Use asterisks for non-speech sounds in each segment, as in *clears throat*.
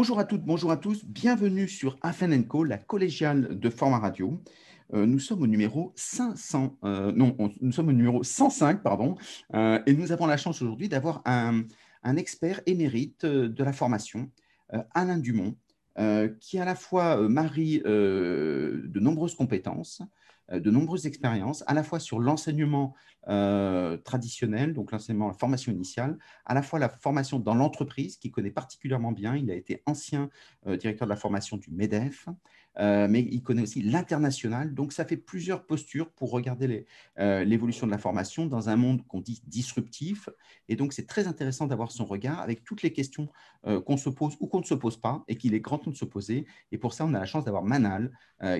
bonjour à toutes, bonjour à tous. Bienvenue sur Afen Co, la collégiale de Format Radio. Euh, nous sommes au numéro 500, euh, non, nous sommes au numéro 105, pardon, euh, et nous avons la chance aujourd'hui d'avoir un, un, expert émérite de la formation, Alain Dumont, qui à la fois marie de nombreuses compétences, de nombreuses expériences, à la fois sur l'enseignement traditionnel, donc l'enseignement, la formation initiale, à la fois la formation dans l'entreprise, qu'il connaît particulièrement bien. Il a été ancien directeur de la formation du MEDEF, euh, mais il connaît aussi l'international. Donc, ça fait plusieurs postures pour regarder euh, l'évolution de la formation dans un monde qu'on dit disruptif. Et donc, c'est très intéressant d'avoir son regard avec toutes les questions euh, qu'on se pose ou qu'on ne se pose pas et qu'il est grand temps de se poser. Et pour ça, on a la chance d'avoir Manal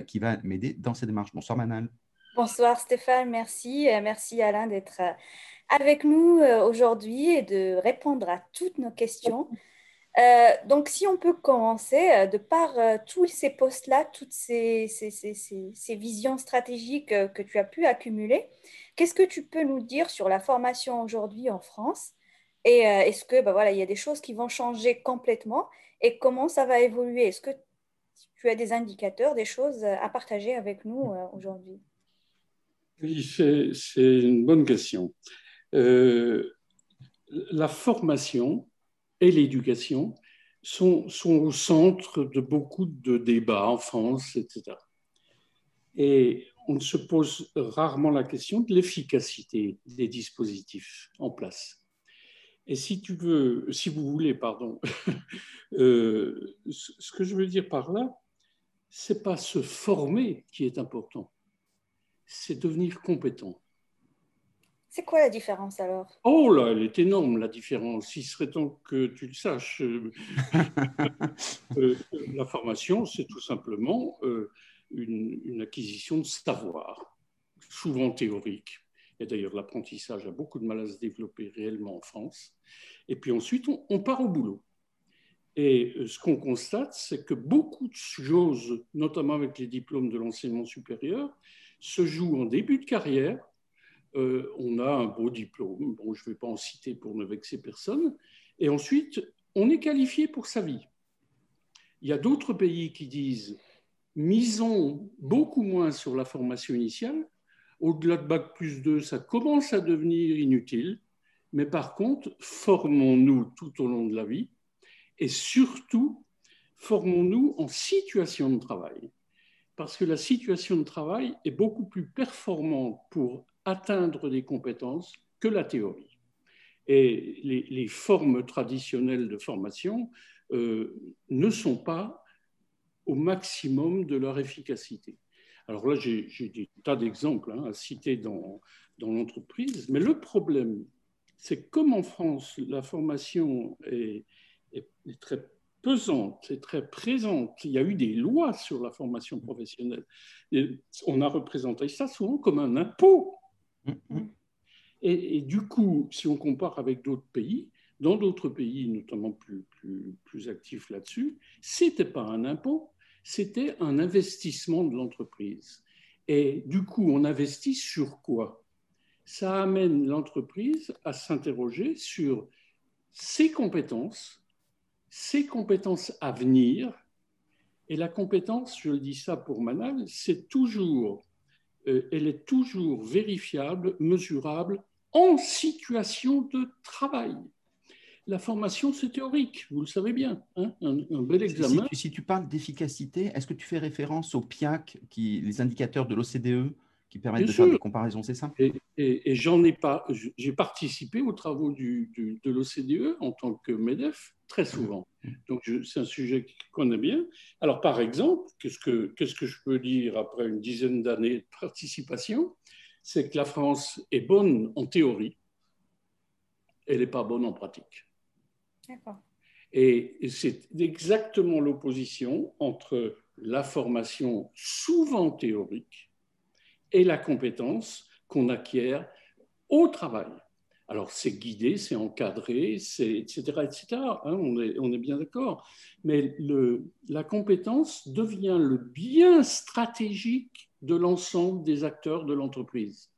qui va m'aider dans ces démarches. Bonsoir, Manal. Bonsoir, Stéphane. Merci. Merci, Alain, d'être avec nous aujourd'hui et de répondre à toutes nos questions. Euh, donc, si on peut commencer, euh, de par euh, tous ces postes-là, toutes ces, visions stratégiques que tu as pu accumuler, qu'est-ce que tu peux nous dire sur la formation aujourd'hui en France? Et est-ce que bah, voilà, il y a des choses qui vont changer complètement? Et comment ça va évoluer? Est-ce que tu as des indicateurs, des choses à partager avec nous aujourd'hui? Oui, c'est une bonne question. la formation, et l'éducation sont, au centre de beaucoup de débats en France, etc. Et on se pose rarement la question de l'efficacité des dispositifs en place. Et si tu veux, si vous voulez, pardon, *laughs* euh, ce que je veux dire par là, c'est pas se former qui est important, c'est devenir compétent. C'est quoi la différence alors? Oh là, elle est énorme la différence. Il serait temps que tu le saches. Euh, *laughs* la formation, c'est tout simplement euh, une, acquisition de savoir, souvent théorique. Et d'ailleurs, l'apprentissage a beaucoup de mal à se développer réellement en France. Et puis ensuite, on, part au boulot. Et euh, ce qu'on constate, c'est que beaucoup de choses, notamment avec les diplômes de l'enseignement supérieur, se jouent en début de carrière euh, on a un beau diplôme, bon, je ne vais pas en citer pour ne vexer personne, et ensuite, on est qualifié pour sa vie. Il y a d'autres pays qui disent misons beaucoup moins sur la formation initiale. Au-delà de Bac plus 2, ça commence à devenir inutile. Mais par contre, formons-nous tout au long de la vie et surtout, formons-nous en situation de travail. Parce que la situation de travail est beaucoup plus performante pour atteindre des compétences que la théorie. Et les, formes traditionnelles de formation euh, ne sont pas au maximum de leur efficacité. Alors là, j'ai des tas d'exemples hein, à citer dans, dans l'entreprise, mais le problème, c'est comme en France, la formation est, est, très pesante, est très présente. Il y a eu des lois sur la formation professionnelle. On a représenté ça souvent comme un impôt Mm-hmm. Et, du coup, si on compare avec d'autres pays, dans d'autres pays, notamment plus, plus, plus actifs là-dessus, ce n'était pas un impôt, c'était un investissement de l'entreprise. Et du coup, on investit sur quoi? Ça amène l'entreprise à s'interroger sur ses compétences, ses compétences à venir. Et la compétence, je le dis ça pour Manal, c'est toujours elle est toujours vérifiable, mesurable en situation de travail. La formation, c'est théorique, vous le savez bien, hein, un, bel examen. Si, tu parles d'efficacité, est-ce que tu fais référence au PIAC, qui, les indicateurs de l'OCDE qui permettent de faire des comparaisons, c'est ça Et, j'en ai pas, j'ai participé aux travaux de l'OCDE en tant que MEDEF très souvent. Donc c'est un sujet qu'on connaît bien. Alors par exemple, qu'est-ce que, qu'est-ce que je peux dire après une dizaine d'années de participation? C'est que la France est bonne en théorie, elle n'est pas bonne en pratique. D'accord. Et c'est exactement l'opposition entre la formation souvent théorique et la compétence qu'on acquiert au travail. Alors, c'est guidé, c'est encadré, c'est etc., etc. Hein, on, est, bien d'accord. Mais la compétence devient le bien stratégique de l'ensemble des acteurs de l'entreprise.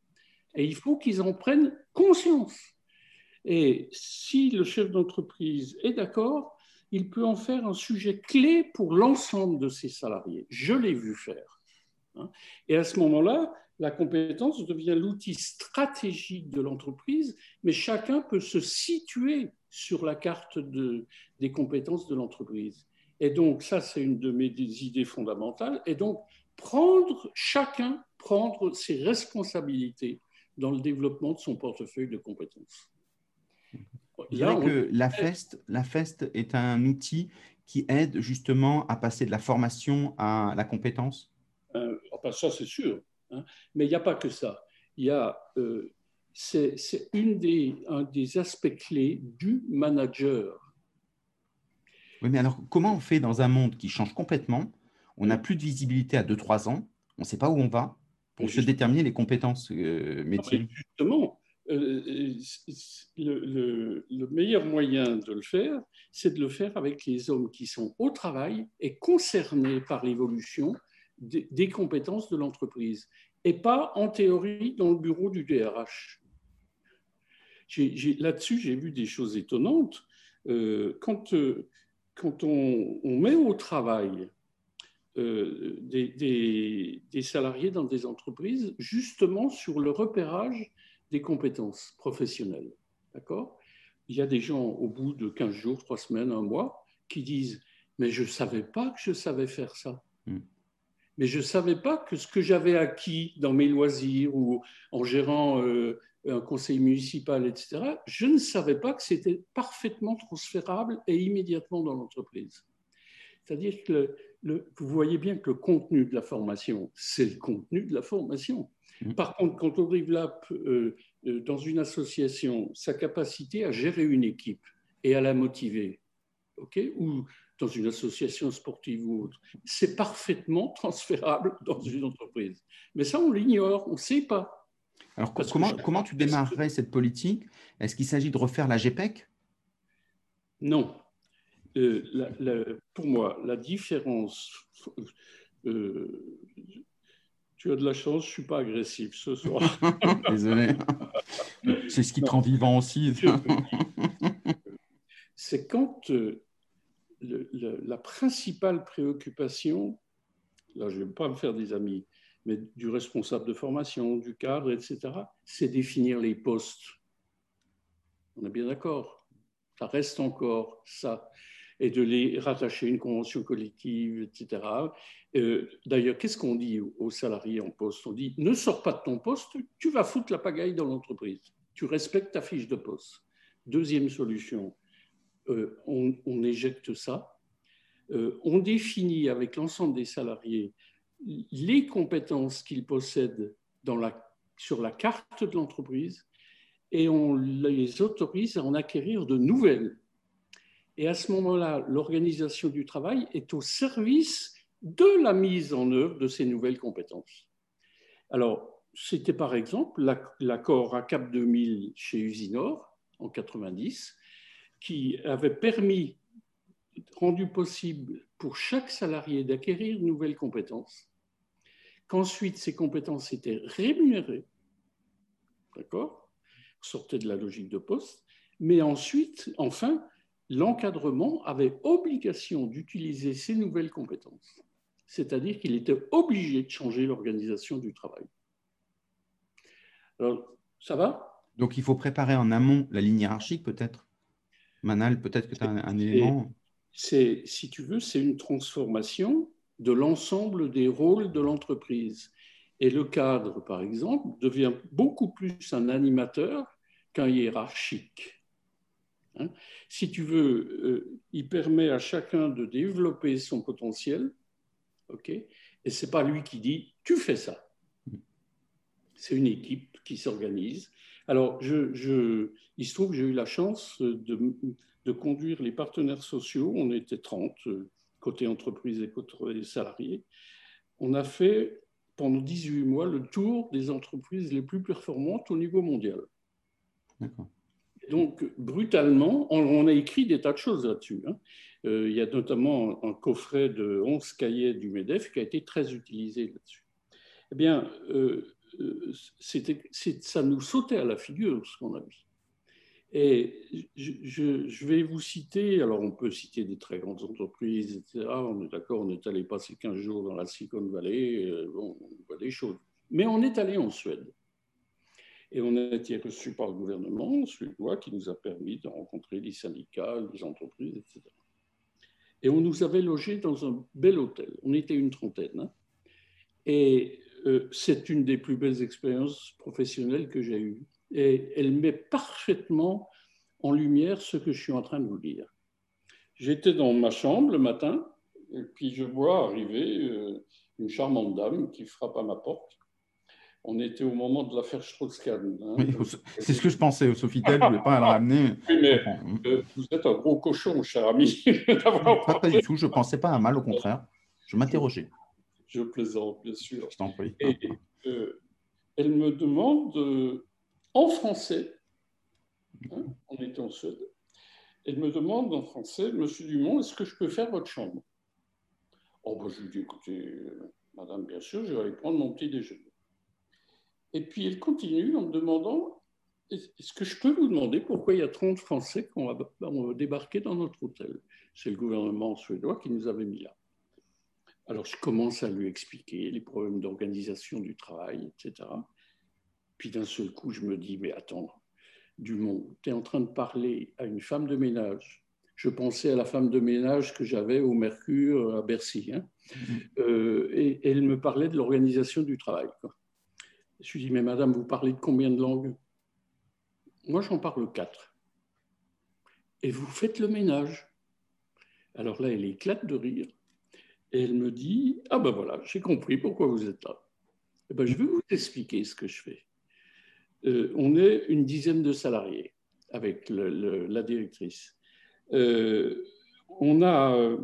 Et il faut qu'ils en prennent conscience. Et si le chef d'entreprise est d'accord, il peut en faire un sujet clé pour l'ensemble de ses salariés. Je l'ai vu faire. Hein. Et à ce moment-là, la compétence devient l'outil stratégique de l'entreprise, mais chacun peut se situer sur la carte de, des compétences de l'entreprise. Et donc, ça, c'est une de mes idées fondamentales. Et donc, prendre, chacun prendre ses responsabilités dans le développement de son portefeuille de compétences. Je dirais que la FEST, la FEST est un outil qui aide justement à passer de la formation à la compétence euh, Ça, c'est sûr. Hein. Mais il n'y a pas que ça. Il y a, euh, c'est, une des, un des aspects clés du manager. Oui, mais alors comment on fait dans un monde qui change complètement On n'a plus de visibilité à 2-3 ans, on ne sait pas où on va pour se déterminer les compétences euh, métiers? justement, euh, le, le, meilleur moyen de le faire, c'est de le faire avec les hommes qui sont au travail et concernés par l'évolution des, compétences de l'entreprise et pas en théorie dans le bureau du DRH. Là-dessus, j'ai vu des choses étonnantes. Euh, quand, euh, quand on, met au travail euh, des, salariés dans des entreprises, justement sur le repérage des compétences professionnelles, d'accord? Il y a des gens au bout de 15 jours, 3 semaines, un mois, qui disent Mais je ne savais pas que je savais faire ça. Hmm mais je ne savais pas que ce que j'avais acquis dans mes loisirs ou en gérant euh, un conseil municipal, etc., je ne savais pas que c'était parfaitement transférable et immédiatement dans l'entreprise. C'est-à-dire que vous voyez bien que le contenu de la formation, c'est le contenu de la formation. Mmh. Par contre, quand on développe euh, euh, dans une association sa capacité à gérer une équipe et à la motiver, ok, ou dans une association sportive ou autre. C'est parfaitement *laughs* transférable dans une entreprise. Mais ça, on l'ignore, on ne sait pas. Alors, comment, comment tu démarrerais cette politique? Est-ce qu'il s'agit de refaire la GPEC Non. Euh, pour moi, la différence. Euh, tu as de la chance, je ne suis pas agressif ce soir. *laughs* Désolé. C'est ce qui te rend vivant aussi. *laughs* C'est quand euh, la principale préoccupation, là je ne vais pas me faire des amis, mais du responsable de formation, du cadre, etc., c'est définir les postes. On est bien d'accord. Ça reste encore ça. Et de les rattacher à une convention collective, etc. Euh, d'ailleurs, qu'est-ce qu'on dit aux salariés en poste? On dit ne sors pas de ton poste, tu vas foutre la pagaille dans l'entreprise. Tu respectes ta fiche de poste. Deuxième solution, euh, on, éjecte ça. Euh, on définit avec l'ensemble des salariés les compétences qu'ils possèdent sur la carte de l'entreprise et on les autorise à en acquérir de nouvelles. Et à ce moment-là, l'organisation du travail est au service de la mise en œuvre de ces nouvelles compétences. Alors, c'était par exemple l'accord ACAP 2000 chez Usinor en 90, qui avait permis, rendu possible pour chaque salarié d'acquérir de nouvelles compétences, qu'ensuite ces compétences étaient rémunérées, d'accord Sortait de la logique de poste, mais ensuite, enfin, l'encadrement avait obligation d'utiliser ces nouvelles compétences, c'est-à-dire qu'il était obligé de changer l'organisation du travail. Alors, ça va? Donc, il faut préparer en amont la ligne hiérarchique, peut-être? Manal, peut-être que tu as un, élément. C'est, si tu veux, c'est une transformation de l'ensemble des rôles de l'entreprise. Et le cadre, par exemple, devient beaucoup plus un animateur qu'un hiérarchique. Hein? si tu veux, euh, il permet à chacun de développer son potentiel, ok et ce n'est pas lui qui dit tu fais ça. C'est une équipe qui s'organise alors, je, il se trouve que j'ai eu la chance de, conduire les partenaires sociaux. On était 30, euh, côté entreprise et côté salariés. On a fait pendant 18 mois le tour des entreprises les plus performantes au niveau mondial. Donc, brutalement, on, a écrit des tas de choses là-dessus. Hein. Euh, il y a notamment un coffret de 11 cahiers du MEDEF qui a été très utilisé là-dessus. Eh bien, euh, ça nous sautait à la figure ce qu'on a vu. Et je, vais vous citer, alors on peut citer des très grandes entreprises, etc. On est d'accord, on est allé passer 15 jours dans la Silicon Valley, euh, on voit des choses. Mais on est allé en Suède. Et on a été reçu par le gouvernement suédois qui nous a permis de rencontrer les syndicats, les entreprises, etc. Et on nous avait logés dans un bel hôtel. On était une trentaine. Hein. Et euh, c'est une des plus belles expériences professionnelles que j'ai eues. Et elle met parfaitement en lumière ce que je suis en train de vous dire. J'étais dans ma chambre le matin, et puis je vois arriver euh, une charmante dame qui frappe à ma porte. On était au moment de l'affaire Strauss-Kahn. Hein. c'est ce que je pensais, au Sofitel, je ne voulais pas la ramener. Oui, mais euh, vous êtes un gros cochon, cher ami. *laughs* pas, pas, du tout, je ne pensais pas à mal, au contraire. Je m'interrogeais. Je plaisante, bien sûr. Je t'en prie. Et euh, elle me demande euh, en français, hein, on était en Suède, elle me demande en français, Monsieur Dumont, est-ce que je peux faire votre chambre? Oh, ben, je lui dis, écoutez, euh, madame, bien sûr, je vais aller prendre mon petit déjeuner. Et puis elle continue en me demandant, est-ce que je peux vous demander pourquoi il y a 30 Français qui va débarquer dans notre hôtel? C'est le gouvernement suédois qui nous avait mis là. Alors je commence à lui expliquer les problèmes d'organisation du travail, etc. Puis d'un seul coup, je me dis, mais attends, Dumont, tu es en train de parler à une femme de ménage. Je pensais à la femme de ménage que j'avais au Mercure à Bercy. Hein. Mm-hmm. Euh, et, elle me parlait de l'organisation du travail. Je lui dis, mais madame, vous parlez de combien de langues? Moi, j'en parle quatre. Et vous faites le ménage. Alors là, elle éclate de rire. Et elle me dit Ah ben voilà, j'ai compris pourquoi vous êtes là. Eh ben, je vais vous expliquer ce que je fais. Euh, on est une dizaine de salariés avec la directrice. Euh, on, a,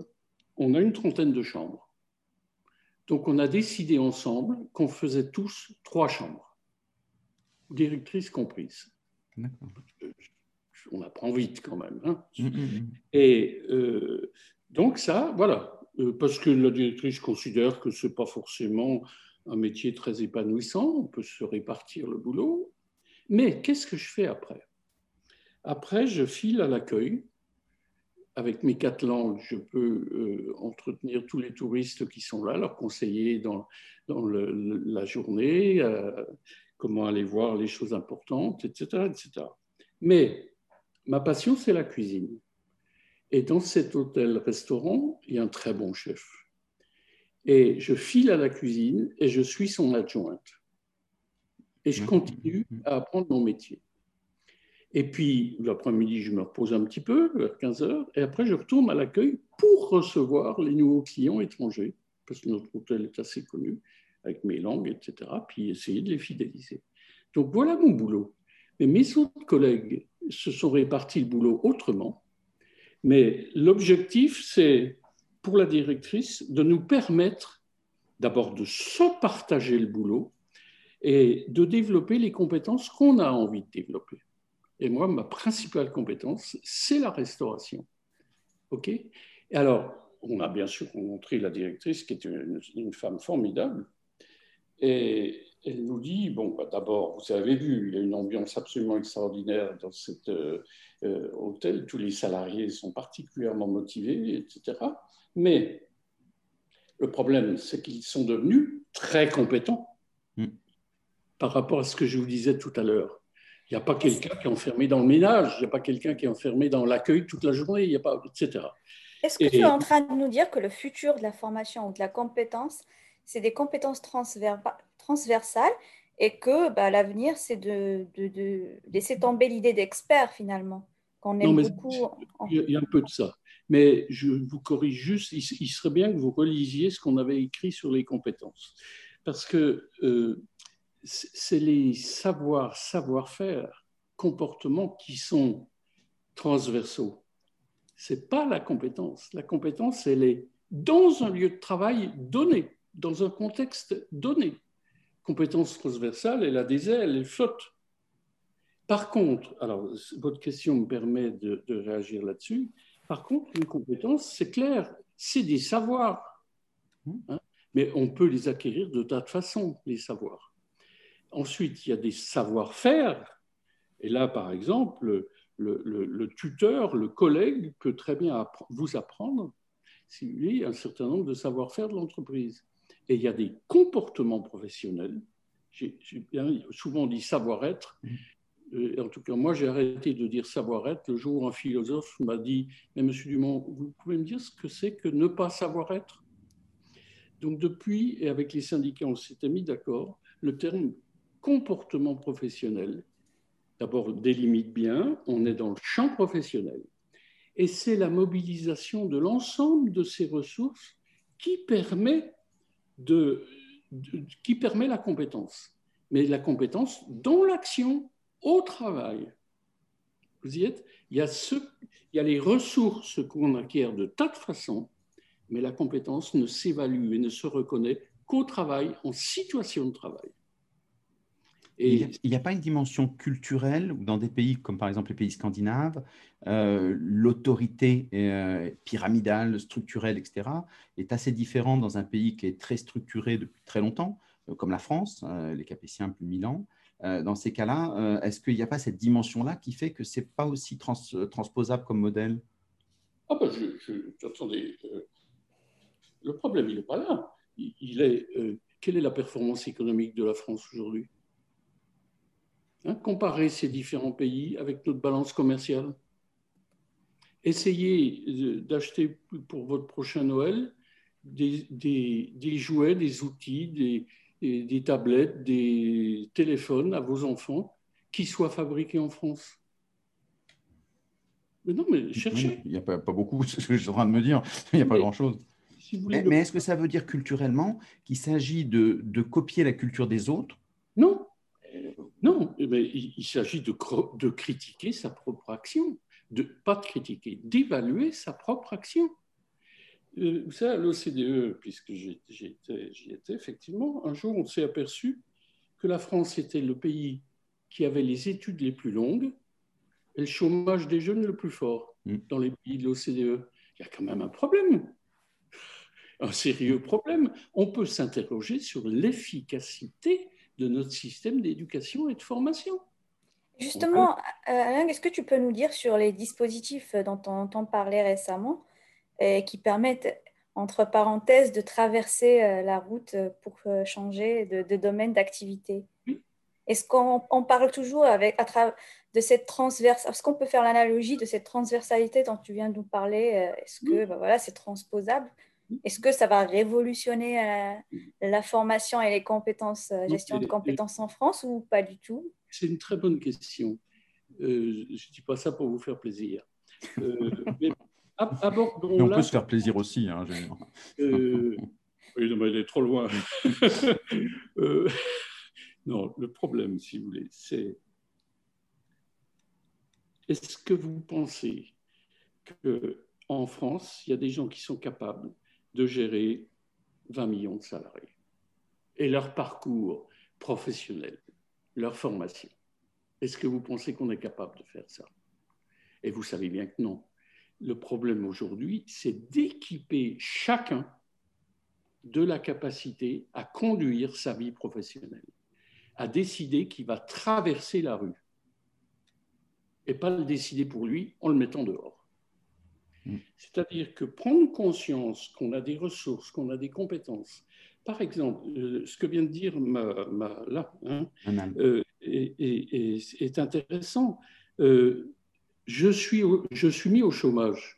on a une trentaine de chambres. Donc on a décidé ensemble qu'on faisait tous trois chambres, directrice comprise. On apprend vite quand même. Hein. Mmh, mmh, mmh. Et euh, donc ça, voilà, euh, parce que la directrice considère que ce n'est pas forcément un métier très épanouissant, on peut se répartir le boulot. Mais qu'est-ce que je fais après? Après, je file à l'accueil. Avec mes quatre langues, je peux euh, entretenir tous les touristes qui sont là, leur conseiller dans, dans la journée, euh, comment aller voir les choses importantes, etc., etc. Mais ma passion, c'est la cuisine. Et dans cet hôtel-restaurant, il y a un très bon chef. Et je file à la cuisine et je suis son adjointe. Et je mmh. continue à apprendre mon métier. Et puis, l'après-midi, je me repose un petit peu, vers 15 heures, et après, je retourne à l'accueil pour recevoir les nouveaux clients étrangers, parce que notre hôtel est assez connu, avec mes langues, etc., puis essayer de les fidéliser. Donc, voilà mon boulot. Mais mes autres collègues se sont répartis le boulot autrement. Mais l'objectif, c'est pour la directrice de nous permettre d'abord de se partager le boulot et de développer les compétences qu'on a envie de développer. Et moi, ma principale compétence, c'est la restauration. OK? Et Alors, on a bien sûr rencontré la directrice, qui est une, une femme formidable. Et elle nous dit, bon, bah, d'abord, vous avez vu, il y a une ambiance absolument extraordinaire dans cet euh, euh, hôtel, tous les salariés sont particulièrement motivés, etc. Mais le problème, c'est qu'ils sont devenus très compétents mm. par rapport à ce que je vous disais tout à l'heure. Il n'y a pas quelqu'un qui est enfermé dans le ménage, il n'y a pas quelqu'un qui est enfermé dans l'accueil toute la journée, il n'y a pas, etc. Est-ce que tu es en train de nous dire que le futur de la formation ou de la compétence, c'est des compétences transversales et que bah, l'avenir, c'est de, laisser tomber l'idée d'expert finalement. Qu'on aime beaucoup. Il y a un peu de ça. Mais je vous corrige juste, il, serait bien que vous relisiez ce qu'on avait écrit sur les compétences. Parce que euh, c'est les savoirs, savoir-faire, comportements qui sont transversaux. Ce n'est pas la compétence. La compétence, elle est dans un lieu de travail donné dans un contexte donné. Compétence transversale, elle a des ailes, elle flotte. Par contre, alors votre question me permet de, réagir là-dessus. Par contre, une compétence, c'est clair, c'est des savoirs. Hein. mais on peut les acquérir de tas de façons, les savoirs. Ensuite, il y a des savoir-faire. Et là, par exemple, le, tuteur, le collègue peut très bien vous apprendre, si vous voulez, un certain nombre de savoir-faire de l'entreprise. Et il y a des comportements professionnels. J'ai souvent dit savoir-être. Mmh. Euh, en tout cas, moi, j'ai arrêté de dire savoir-être le jour où un philosophe m'a dit Mais monsieur Dumont, vous pouvez me dire ce que c'est que ne pas savoir-être? Donc, depuis, et avec les syndicats, on s'était mis d'accord, le terme comportement professionnel, d'abord délimite bien, on est dans le champ professionnel. Et c'est la mobilisation de l'ensemble de ces ressources qui permet, de, qui permet la compétence. Mais la compétence dans l'action, au travail. Vous y êtes? Il y, a ce, il y a les ressources qu'on acquiert de tas de façons, mais la compétence ne s'évalue et ne se reconnaît qu'au travail, en situation de travail. Et il n'y a, pas une dimension culturelle où dans des pays comme par exemple les pays scandinaves, euh, l'autorité euh, pyramidale, structurelle, etc., est assez différente dans un pays qui est très structuré depuis très longtemps, euh, comme la France, les Capétiens plus 1000 ans. dans ces cas-là, est-ce qu'il n'y a pas cette dimension-là qui fait que ce n'est pas aussi transposable comme modèle? Ah ben, je, attendez, le problème, il n'est pas là. il est, quelle est la performance économique de la France aujourd'hui? Hein, comparer ces différents pays avec notre balance commerciale. Essayez d'acheter pour votre prochain Noël des, des, jouets, des outils, des, des, tablettes, des téléphones à vos enfants qui soient fabriqués en France. Mais non, mais cherchez. Il n'y a pas, pas beaucoup, *laughs* c'est ce que je suis en train de me dire. Il n'y a pas grand-chose. mais, mais est-ce que ça veut dire culturellement qu'il s'agit de, de copier la culture des autres mais il, s'agit de, de, critiquer sa propre action, de pas de critiquer, d'évaluer sa propre action. Euh, vous savez, à l'OCDE, puisque j'y étais, étais, effectivement, un jour on s'est aperçu que la France était le pays qui avait les études les plus longues et le chômage des jeunes le plus fort mm. dans les pays de l'OCDE. Il y a quand même un problème, un sérieux problème. On peut s'interroger sur l'efficacité de notre système d'éducation et de formation. Justement, euh, Alain, est-ce que tu peux nous dire sur les dispositifs dont on entend parler récemment et qui permettent, entre parenthèses, de traverser euh, la route pour euh, changer de, domaine d'activité? Est-ce qu'on parle toujours avec, à travers de cette transverse Est-ce qu'on peut faire l'analogie de cette transversalité dont tu viens de nous parler Est-ce que ben voilà, c'est transposable? Est-ce que ça va révolutionner euh, la formation et les compétences, euh, gestion de compétences en France ou pas du tout? C'est une très bonne question. Euh, je ne dis pas ça pour vous faire plaisir. *laughs* mais on peut se faire plaisir aussi. Hein, oui, mais il est trop loin. *laughs* non, le problème, si vous voulez, c'est est-ce que vous pensez qu'en France, il y a des gens qui sont capables de gérer 20 millions de salariés et leur parcours professionnel, leur formation. Est-ce que vous pensez qu'on est capable de faire ça? Et vous savez bien que non. Le problème aujourd'hui, c'est d'équiper chacun de la capacité à conduire sa vie professionnelle, à décider qu'il va traverser la rue et pas le décider pour lui en le mettant dehors. C'est-à-dire que prendre conscience qu'on a des ressources, qu'on a des compétences. Par exemple, euh, ce que vient de dire ma, là hein, euh, est, intéressant. Euh, je, suis, je suis mis au chômage.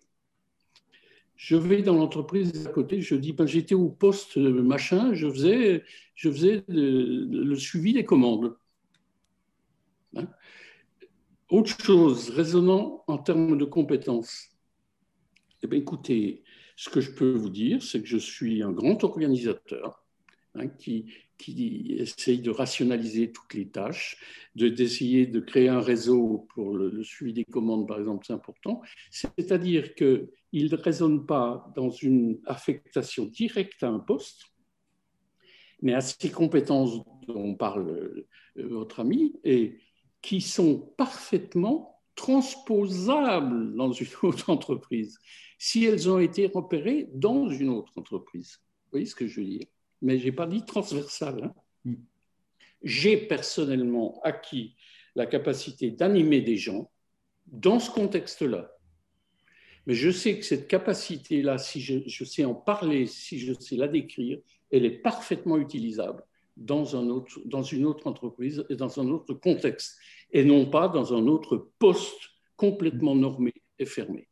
Je vais dans l'entreprise à côté, je dis ben, j'étais au poste machin, je faisais, je faisais le, suivi des commandes. Hein. Autre chose, résonnant en termes de compétences eh bien, écoutez, ce que je peux vous dire, c'est que je suis un grand organisateur hein, qui, qui essaye de rationaliser toutes les tâches, d'essayer de, créer un réseau pour le, suivi des commandes, par exemple, c'est important. C'est-à-dire qu'il ne raisonne pas dans une affectation directe à un poste, mais à ces compétences dont parle euh, votre ami et qui sont parfaitement transposables dans une *laughs* autre entreprise si elles ont été repérées dans une autre entreprise. Vous voyez ce que je veux dire? Mais je n'ai pas dit transversal. Hein. Mm. J'ai personnellement acquis la capacité d'animer des gens dans ce contexte-là. Mais je sais que cette capacité-là, si je, sais en parler, si je sais la décrire, elle est parfaitement utilisable dans, un autre, dans une autre entreprise et dans un autre contexte, et non pas dans un autre poste complètement normé et fermé.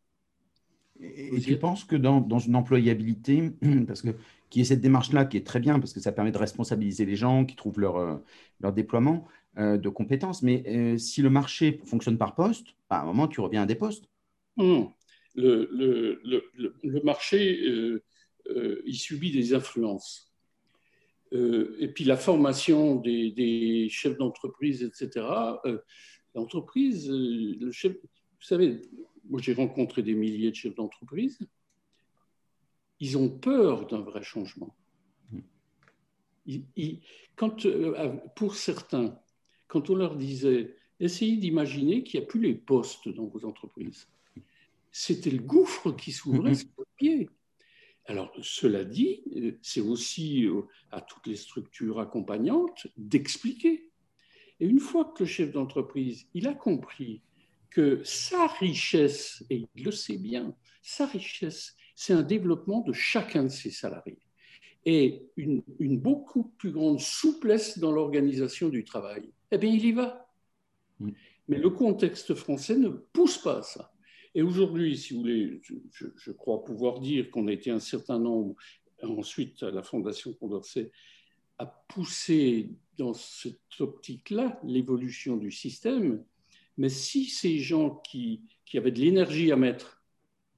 Et, tu penses que dans, dans, une employabilité, *clears throat* parce que qui est cette démarche-là qui est très bien, parce que ça permet de responsabiliser les gens qui trouvent leur, euh, leur déploiement euh, de compétences, mais euh, si le marché fonctionne par poste, bah, à un moment, tu reviens à des postes. Non, le, le, le, le marché, il subit des influences. Et puis la formation des, des chefs d'entreprise, etc. L'entreprise, le chef, vous savez, moi j'ai rencontré des milliers de chefs d'entreprise, ils ont peur d'un vrai changement. quand, euh, pour certains, quand on leur disait, essayez d'imaginer qu'il n'y a plus les postes dans vos entreprises, c'était le gouffre qui s'ouvrait sur vos pieds. Alors, cela dit, euh, c'est aussi euh, à toutes les structures accompagnantes d'expliquer. Et une fois que le chef d'entreprise, il a compris que sa richesse, et il le sait bien, sa richesse, c'est un développement de chacun de ses salariés et une, beaucoup plus grande souplesse dans l'organisation du travail. Eh bien, il y va. Mais le contexte français ne pousse pas à ça. Et aujourd'hui, si vous voulez, je, crois pouvoir dire qu'on a été un certain nombre, ensuite à la Fondation Condorcet, à pousser dans cette optique-là l'évolution du système, mais si ces gens qui, avaient de l'énergie à mettre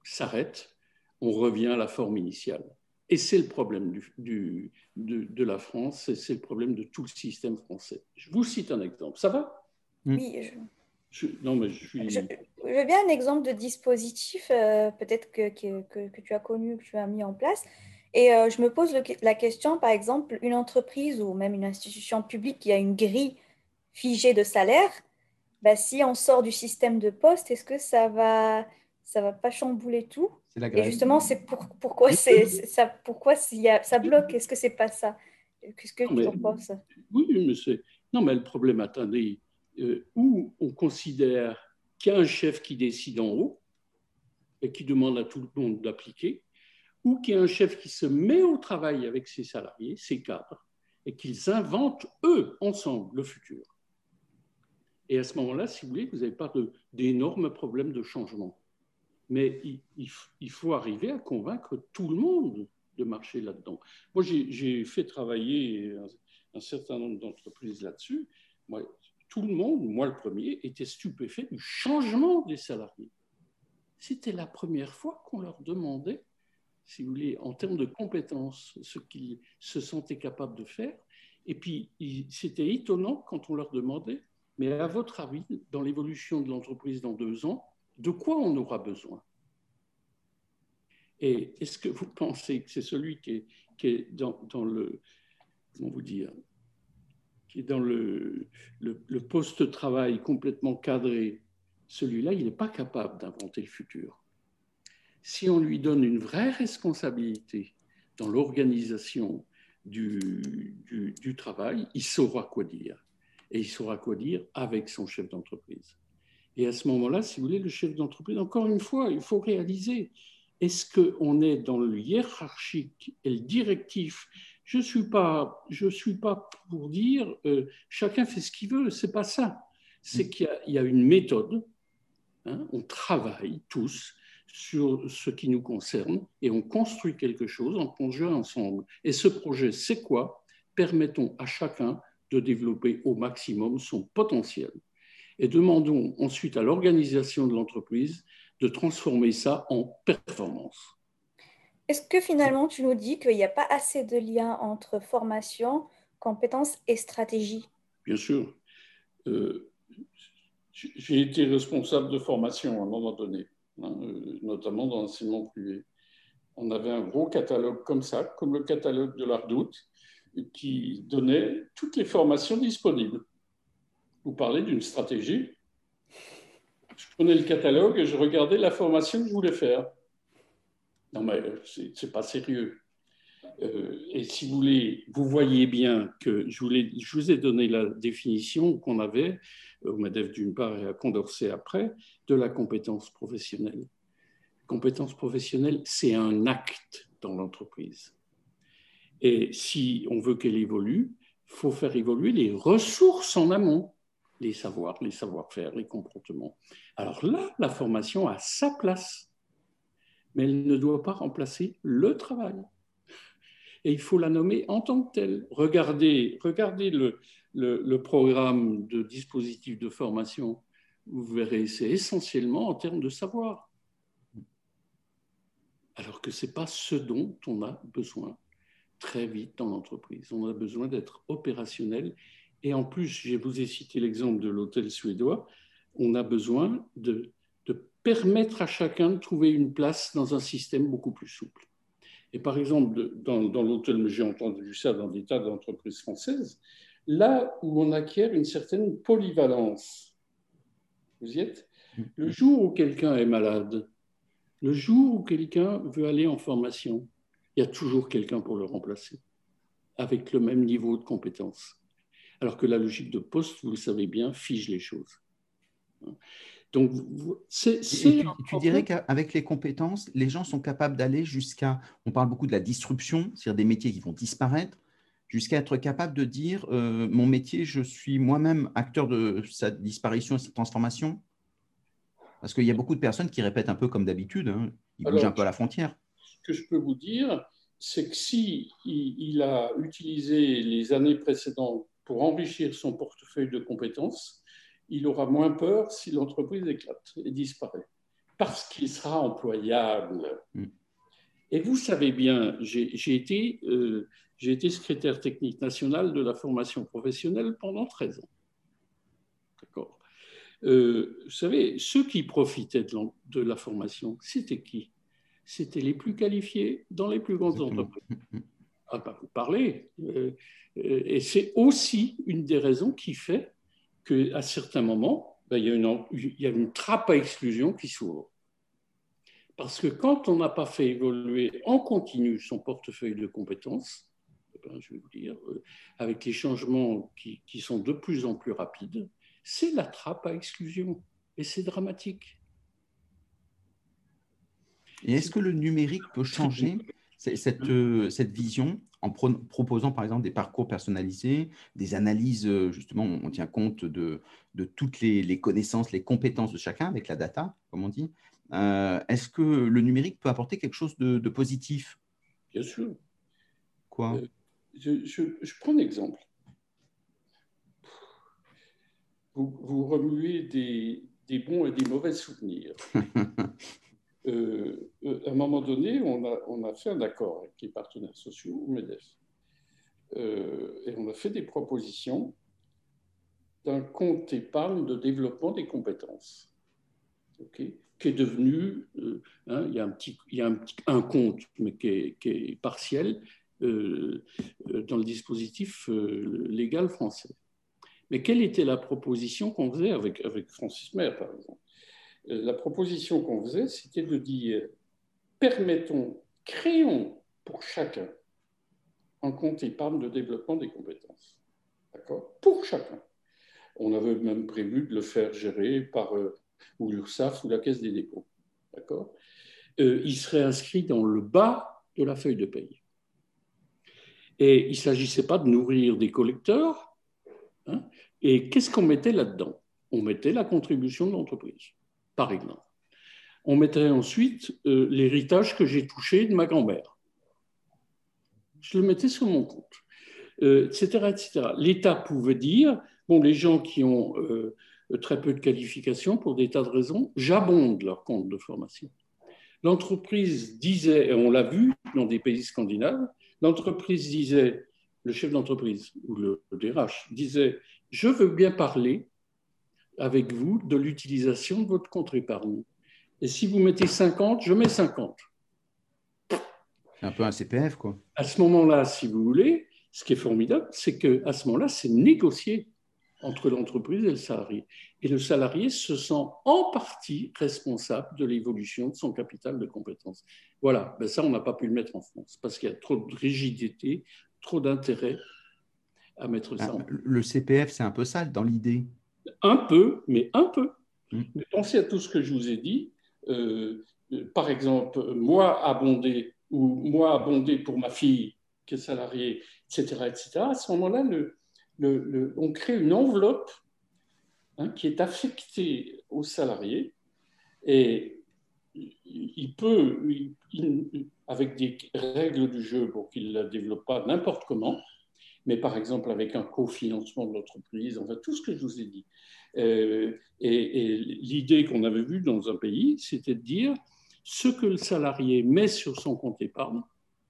s'arrêtent, on revient à la forme initiale. Et c'est le problème du, de, la France, et c'est le problème de tout le système français. Je vous cite un exemple. Ça va? Mm. Oui. Je... non, mais je suis. Je, veux bien un exemple de dispositif, euh, peut-être que, que, que, tu as connu, que tu as mis en place. Et euh, je me pose la question, par exemple, une entreprise ou même une institution publique qui a une grille figée de salaire, bah, si on sort du système de poste, est-ce que ça va, ça va pas chambouler tout? Et justement, c'est pour, pourquoi, c'est, ça, pourquoi y a, ça bloque? Est-ce que c'est pas ça? Qu'est-ce que tu en penses? Oui, mais c'est... Non, mais le problème, attendez, euh, où on considère qu'il y a un chef qui décide en haut et qui demande à tout le monde d'appliquer, ou qu'il y a un chef qui se met au travail avec ses salariés, ses cadres, et qu'ils inventent, eux, ensemble, le futur. Et à ce moment-là, si vous voulez, vous n'avez pas d'énormes problèmes de changement. Mais il, faut arriver à convaincre tout le monde de marcher là-dedans. Moi, j'ai fait travailler un, certain nombre d'entreprises là-dessus. Tout le monde, moi le premier, était stupéfait du changement des salariés. C'était la première fois qu'on leur demandait, si vous voulez, en termes de compétences, ce qu'ils se sentaient capables de faire. Et puis, c'était étonnant quand on leur demandait mais à votre avis, dans l'évolution de l'entreprise dans deux ans, de quoi on aura besoin? Et est-ce que vous *laughs* pensez que c'est celui qui est, dans, le, comment vous dire, qui est dans le, le, poste-travail complètement cadré, celui-là, il n'est pas capable d'inventer le futur. Si on lui donne une vraie responsabilité dans l'organisation du, du, travail, il saura quoi dire et il saura quoi dire avec son chef d'entreprise. Et à ce moment-là, si vous voulez, le chef d'entreprise, encore une fois, il faut réaliser, est-ce qu'on est dans le hiérarchique et le directif Je ne suis, pas, je suis pas pour dire euh, chacun fait ce qu'il veut, c'est pas ça. C'est qu'il y, a une méthode, hein, on travaille tous sur ce qui nous concerne et on construit quelque chose en projet ensemble. Et ce projet, c'est quoi? Permettons à chacun de développer au maximum son potentiel. Et demandons ensuite à l'organisation de l'entreprise de transformer ça en performance. Est-ce que finalement tu nous dis qu'il n'y a pas assez de lien entre formation, compétences et stratégie? Bien sûr. Euh, j'ai été responsable de formation à un moment donné, hein, euh, notamment dans l'enseignement privé. On avait un gros catalogue comme ça, comme le catalogue de l'Ardoute, qui donnait toutes les formations disponibles. Vous parlez d'une stratégie? Je prenais le catalogue et je regardais la formation que je voulais faire. Non, mais c'est pas sérieux. Euh, et si vous voulez, vous voyez bien que je, je vous ai donné la définition qu'on avait au MEDEF d'une part et à Condorcet après de la compétence professionnelle. Compétence professionnelle, c'est un acte dans l'entreprise. Et si on veut qu'elle évolue, il faut faire évoluer les ressources en amont, les savoirs, les savoir-faire, les comportements. Alors là, la formation a sa place, mais elle ne doit pas remplacer le travail. Et il faut la nommer en tant que telle. Regardez, regardez le, le, programme de dispositifs de formation. Vous verrez, c'est essentiellement en termes de savoir. Alors que ce n'est pas ce dont on a besoin très vite dans l'entreprise. On a besoin d'être opérationnel. Et en plus, je vous ai cité l'exemple de l'hôtel suédois, on a besoin de, permettre à chacun de trouver une place dans un système beaucoup plus souple. Et par exemple, dans, dans l'hôtel, j'ai entendu ça dans des tas d'entreprises françaises, là où on acquiert une certaine polyvalence. Vous y êtes? Le jour où quelqu'un est malade, le jour où quelqu'un veut aller en formation, il y a toujours quelqu'un pour le remplacer, avec le même niveau de compétence. Alors que la logique de poste, vous le savez bien, fige les choses. Donc, c'est, tu, tu, dirais qu'avec les compétences, les gens sont capables d'aller jusqu'à, on parle beaucoup de la disruption, c'est-à-dire des métiers qui vont disparaître, jusqu'à être capable de dire, euh, mon métier, je suis moi-même acteur de sa disparition et sa transformation. Parce qu'il y a beaucoup de personnes qui répètent un peu comme d'habitude, hein. ils bougent un peu à la frontière. que je peux vous dire, c'est que si il, a utilisé les années précédentes pour enrichir son portefeuille de compétences, il aura moins peur si l'entreprise éclate et disparaît, parce qu'il sera employable. Mm. Et vous savez bien, j'ai été, euh, été secrétaire technique national de la formation professionnelle pendant 13 ans. D'accord euh, Vous savez, ceux qui profitaient de de la formation, c'était qui? C'était les plus qualifiés dans les plus grandes entreprises. Ah bah, vous parlez. Euh, euh, et c'est aussi une des raisons qui fait qu'à certains moments, ben, il, y a une, il y a une trappe à exclusion qui s'ouvre. Parce que quand on n'a pas fait évoluer en continu son portefeuille de compétences, eh ben, je vais vous dire, euh, avec les changements qui, qui, sont de plus en plus rapides, c'est la trappe à exclusion. Et c'est dramatique. Et est-ce que le numérique peut changer *laughs* cette, euh, cette vision? En proposant par exemple des parcours personnalisés, des analyses, euh, justement, on tient compte de, de toutes les, connaissances, les compétences de chacun avec la data, comme on dit. Euh, est-ce que le numérique peut apporter quelque chose de, positif? Bien sûr. Quoi? Je, je, prends un exemple. Vous, vous remuez des, des bons et des mauvais souvenirs. *laughs* Euh, euh, à un moment donné, on a, fait un accord avec les partenaires sociaux, MEDEF, euh, et on a fait des propositions d'un compte épargne de développement des compétences, qui est devenu, hein, il y a, un, petit, il y a un, compte, mais qui est, partiel, dans le dispositif légal français. Mais quelle était la proposition qu'on faisait avec, avec Francis Maire, par exemple? La proposition qu'on faisait, c'était de dire permettons, créons pour chacun un compte épargne de développement des compétences. Pour chacun. On avait même prévu de le faire gérer par euh, ou l'URSSAF ou la Caisse des dépôts. Euh, Il serait inscrit dans le bas de la feuille de paye. Et il ne s'agissait pas de nourrir des collecteurs. Hein? Et qu'est-ce qu'on mettait là-dedans? On mettait la contribution de l'entreprise par exemple. On mettrait ensuite euh, l'héritage que j'ai touché de ma grand-mère. Je le mettais sur mon compte, etc., euh, etc. L'État pouvait dire, bon, les gens qui ont euh, très peu de qualifications pour des tas de raisons, j'abonde leur compte de formation. L'entreprise disait, et on l'a vu dans des pays scandinaves, l'entreprise disait, le chef d'entreprise ou le DRH disait, je veux bien parler avec vous de l'utilisation de votre compte épargne. Et si vous mettez 50, je mets 50. C'est un peu un CPF, quoi. À ce moment-là, si vous voulez, ce qui est formidable, c'est qu'à ce moment-là, c'est négocié. entre l'entreprise et le salarié. Et le salarié se sent en partie responsable de l'évolution de son capital de compétences. Voilà, ben ça, on n'a pas pu le mettre en France parce qu'il y a trop de rigidité, trop d'intérêt à mettre ça ah, en Le CPF, c'est un peu sale dans l'idée. Un peu, mais un peu. Mais pensez à tout ce que je vous ai dit. Euh, par exemple, moi abondé ou moi abondé pour ma fille qui est salariée, etc., etc. À ce moment-là, le, le, on crée une enveloppe hein, qui est affectée au salarié et il peut, avec des règles du jeu pour qu'il ne la développe pas n'importe comment, mais par exemple avec un cofinancement de l'entreprise, enfin tout ce que je vous ai dit. Euh, et, l'idée qu'on avait vue dans un pays, c'était de dire ce que le salarié met sur son compte épargne,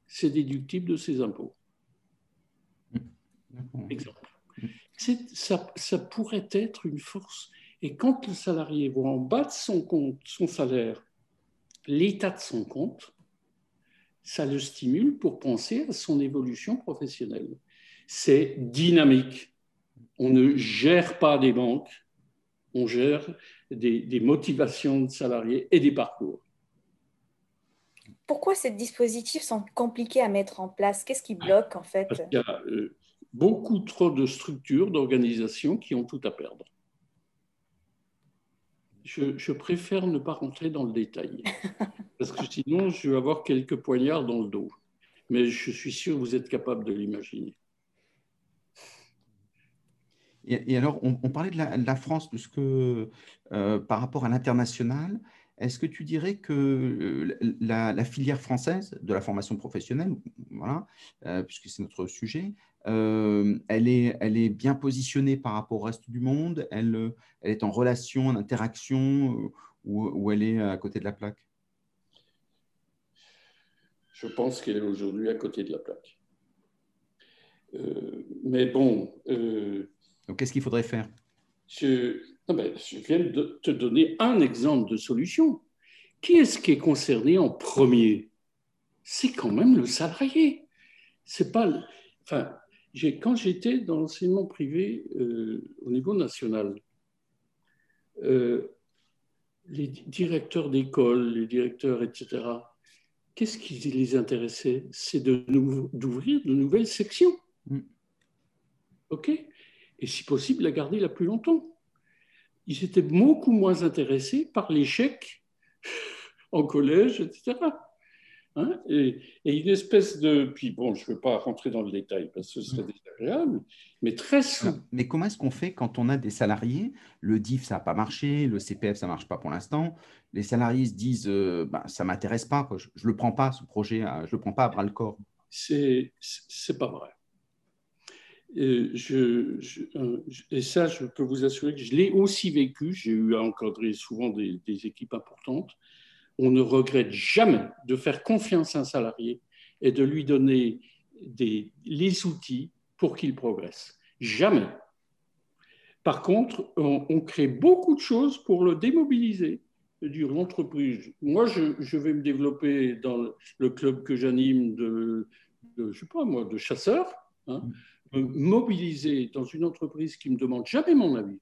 c'est déductible de ses impôts. Exemple. Ça, ça, pourrait être une force. Et quand le salarié voit en bas de son compte, son salaire, l'état de son compte, ça le stimule pour penser à son évolution professionnelle. C'est dynamique. On ne gère pas des banques, on gère des, motivations de salariés et des parcours. Pourquoi ces dispositifs sont compliqués à mettre en place? Qu'est-ce qui bloque en fait? Il y a euh, beaucoup trop de structures, d'organisations qui ont tout à perdre. Je, préfère ne pas rentrer dans le détail, *laughs* parce que sinon je vais avoir quelques poignards dans le dos. Mais je suis sûr que vous êtes capable de l'imaginer. Et, alors, on, parlait de la, France, que, euh, par rapport à l'international, est-ce que tu dirais que euh, la, filière française de la formation professionnelle, voilà, euh, puisque c'est notre sujet, elle, est, elle est bien positionnée par rapport au reste du monde elle, elle est en relation, en interaction, ou, elle est à côté de la plaque? Je pense qu'elle est aujourd'hui à côté de la plaque. mais bon, donc, qu'est-ce qu'il faudrait faire? Je, je viens de te donner un exemple de solution. Qui est-ce qui est concerné en premier? C'est quand même le salarié. C'est pas. Enfin, quand j'étais dans l'enseignement privé euh, au niveau national, euh, les directeurs d'école, les directeurs, etc., qu'est-ce qui les intéressait? C'est d'ouvrir de, nouvelles sections. Mm. OK? Et si possible la garder la plus longtemps. Ils étaient beaucoup moins intéressés par l'échec *laughs* en collège, etc. Hein, et, une espèce de... Puis bon, je ne veux pas rentrer dans le détail parce que ce serait mm. désagréable, mais très souvent... Mais comment est-ce qu'on fait quand on a des salariés? Le DIF, ça n'a pas marché, le CPF, ça ne marche pas pour l'instant. Les salariés se disent, euh, bah, ça ne m'intéresse pas, je ne le prends pas, ce projet, je ne le prends pas à bras le corps. C'est pas vrai. Et, je, et, ça, je peux vous assurer que je l'ai aussi vécu. J'ai eu à encadrer souvent des, équipes importantes. On ne regrette jamais de faire confiance à un salarié et de lui donner les outils pour qu'il progresse. Jamais. Par contre, on, crée beaucoup de choses pour le démobiliser. Dire l'entreprise. Moi, je, vais me développer dans le club que j'anime de, je sais pas moi, de chasseurs. Hein mobiliser dans une entreprise qui ne me demande jamais mon avis,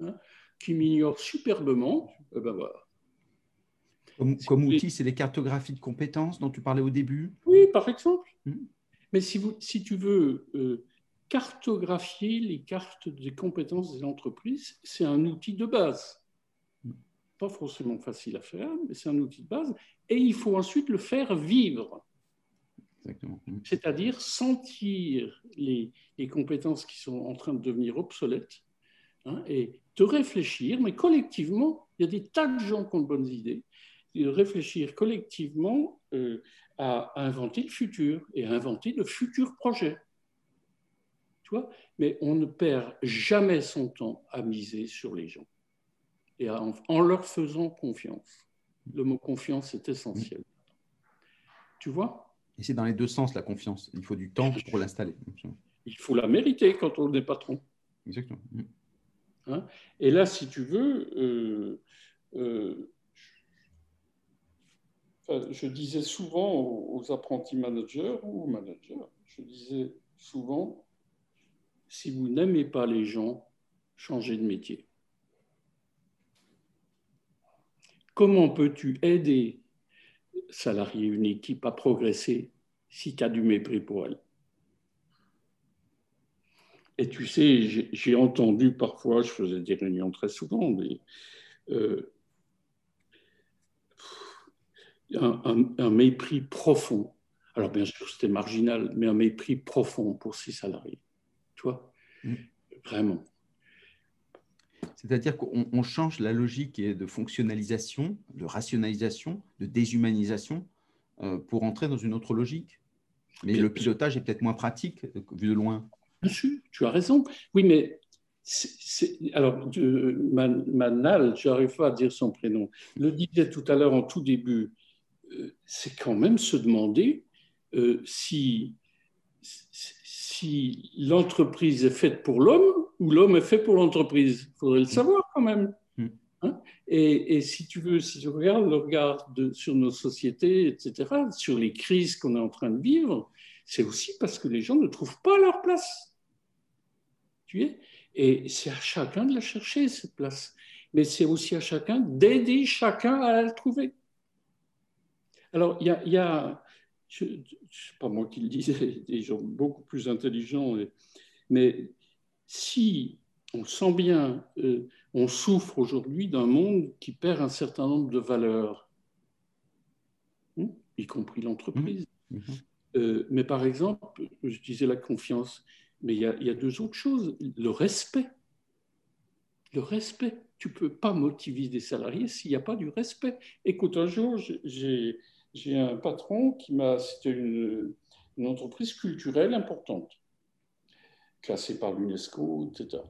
hein, qui m'ignore superbement, eh ben voilà. Comme, outil, c'est les cartographies de compétences dont tu parlais au début Oui, par exemple. Hmm. Mais si, vous, si tu veux euh, cartographier les cartes des compétences des entreprises, c'est un outil de base. Hmm. Pas forcément facile à faire, mais c'est un outil de base. Et il faut ensuite le faire vivre. Mm. C'est-à-dire sentir les, compétences qui sont en train de devenir obsolètes hein, et de réfléchir, mais collectivement, il y a des tas de gens qui ont de bonnes idées, de réfléchir collectivement euh, à, inventer le futur et à inventer de futurs projets. Tu vois mais on ne perd jamais son temps à miser sur les gens et en leur faisant confiance. Le mot confiance est essentiel. Tu vois et c'est dans les deux sens la confiance. Il faut du temps pour l'installer. Il faut la mériter quand on est patron. Exactement. Mm. Hein? Et là, si tu veux, euh, euh, je disais souvent aux, apprentis managers ou managers, je disais souvent, si vous n'aimez pas les gens, changez de métier. Comment peux-tu aider salarié une équipe à progresser si tu as du mépris pour elle Et tu sais, j'ai entendu parfois, je faisais des réunions très souvent, mais, euh, un, mépris profond. Alors bien sûr, c'était marginal, mais un mépris profond pour ces salariés. Tu vois? Mm. Vraiment. C'est-à-dire qu'on change la logique de fonctionnalisation, de rationalisation, de déshumanisation euh, pour entrer dans une autre logique. Mais le pilotage est peut-être moins pratique euh, vu de loin. Bien sûr, tu as raison. Oui, mais alors, Manal, je n'arrive pas à dire son prénom, le disait tout à l'heure en tout début, euh, c'est quand même se demander si, si l'entreprise est faite pour l'homme ou l'homme est fait pour l'entreprise. Il faudrait le savoir quand même. Mm. Hein? et, si tu veux, si tu regardes le regard de, sur nos sociétés, etc., sur les crises qu'on est en train de vivre, c'est aussi parce que les gens ne trouvent pas leur place. Tu es? Et c'est à chacun de la chercher, cette place. Mais c'est aussi à chacun d'aider chacun à la trouver. Alors, il y a, y a je pas moi qui le disais, *laughs* des gens beaucoup plus intelligents, mais si on sent bien, euh, on souffre aujourd'hui d'un monde qui perd un certain nombre de valeurs, hein, y compris l'entreprise. Mmh. Mmh. Euh, mais par exemple, je disais la confiance, mais il y, a, deux autres choses. Le respect. Le respect. Tu ne peux pas motiver des salariés s'il n'y a pas du respect. Écoute, un jour, j'ai j'ai un patron qui m'a. C'était une, entreprise culturelle importante, classée par l'UNESCO, etc.